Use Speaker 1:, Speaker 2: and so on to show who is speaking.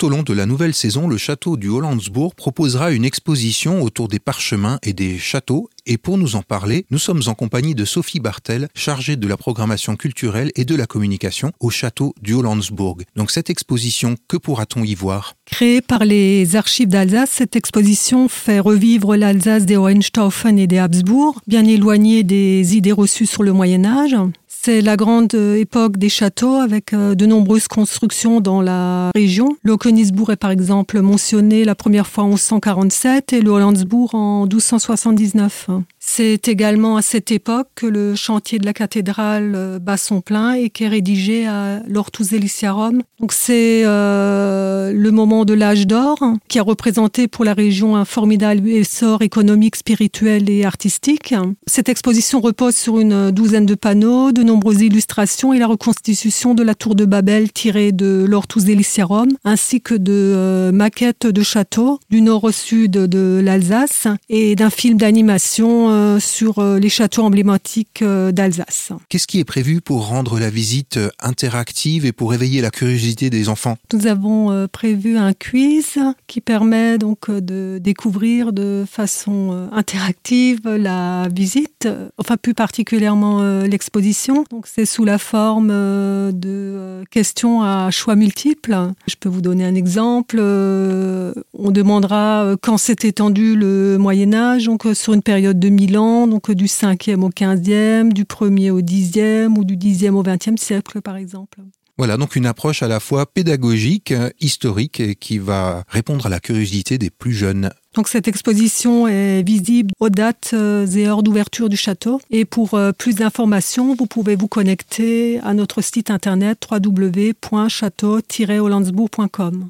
Speaker 1: Tout au long de la nouvelle saison, le château du Hollandsbourg proposera une exposition autour des parchemins et des châteaux et pour nous en parler, nous sommes en compagnie de Sophie Bartel, chargée de la programmation culturelle et de la communication au château du Hollandsbourg. Donc cette exposition, que pourra-t-on y voir?
Speaker 2: Créée par les archives d'Alsace, cette exposition fait revivre l'Alsace des Hohenstaufen et des Habsbourg, bien éloignée des idées reçues sur le Moyen Âge. C'est la grande époque des châteaux avec euh, de nombreuses constructions dans la région. Le Königsbourg est par exemple mentionné la première fois en 1147 et le Hollandsbourg en 1279. C'est également à cette époque que le chantier de la cathédrale euh, bat son plein et qui est rédigé à l'Ortus Deliciarum. Donc c'est euh, le moment de l'âge d'or qui a représenté pour la région un formidable essor économique, spirituel et artistique. Cette exposition repose sur une douzaine de panneaux, de nombreuses illustrations et la reconstitution de la tour de Babel tirée de l'Ortus Deliciarum, ainsi que de euh, maquettes de châteaux du nord au sud de l'Alsace et d'un film d'animation euh, sur euh, les châteaux emblématiques euh, d'Alsace.
Speaker 1: Qu'est-ce qui est prévu pour rendre la visite interactive et pour éveiller la curiosité des enfants?
Speaker 2: Nous avons prévu un quiz qui permet donc de découvrir de façon interactive la visite, enfin plus particulièrement l'exposition. Donc c'est sous la forme de questions à choix multiples. Je peux vous donner un exemple. On demandera quand s'est étendu le Moyen Âge, donc sur une période de donc du 5e au 15e, du 1er au 10e ou du 10e au 20e siècle par exemple.
Speaker 1: Voilà, donc une approche à la fois pédagogique, historique et qui va répondre à la curiosité des plus jeunes.
Speaker 2: Donc cette exposition est visible aux dates euh, et heures d'ouverture du château. Et pour euh, plus d'informations, vous pouvez vous connecter à notre site internet www.château-hollandsbourg.com.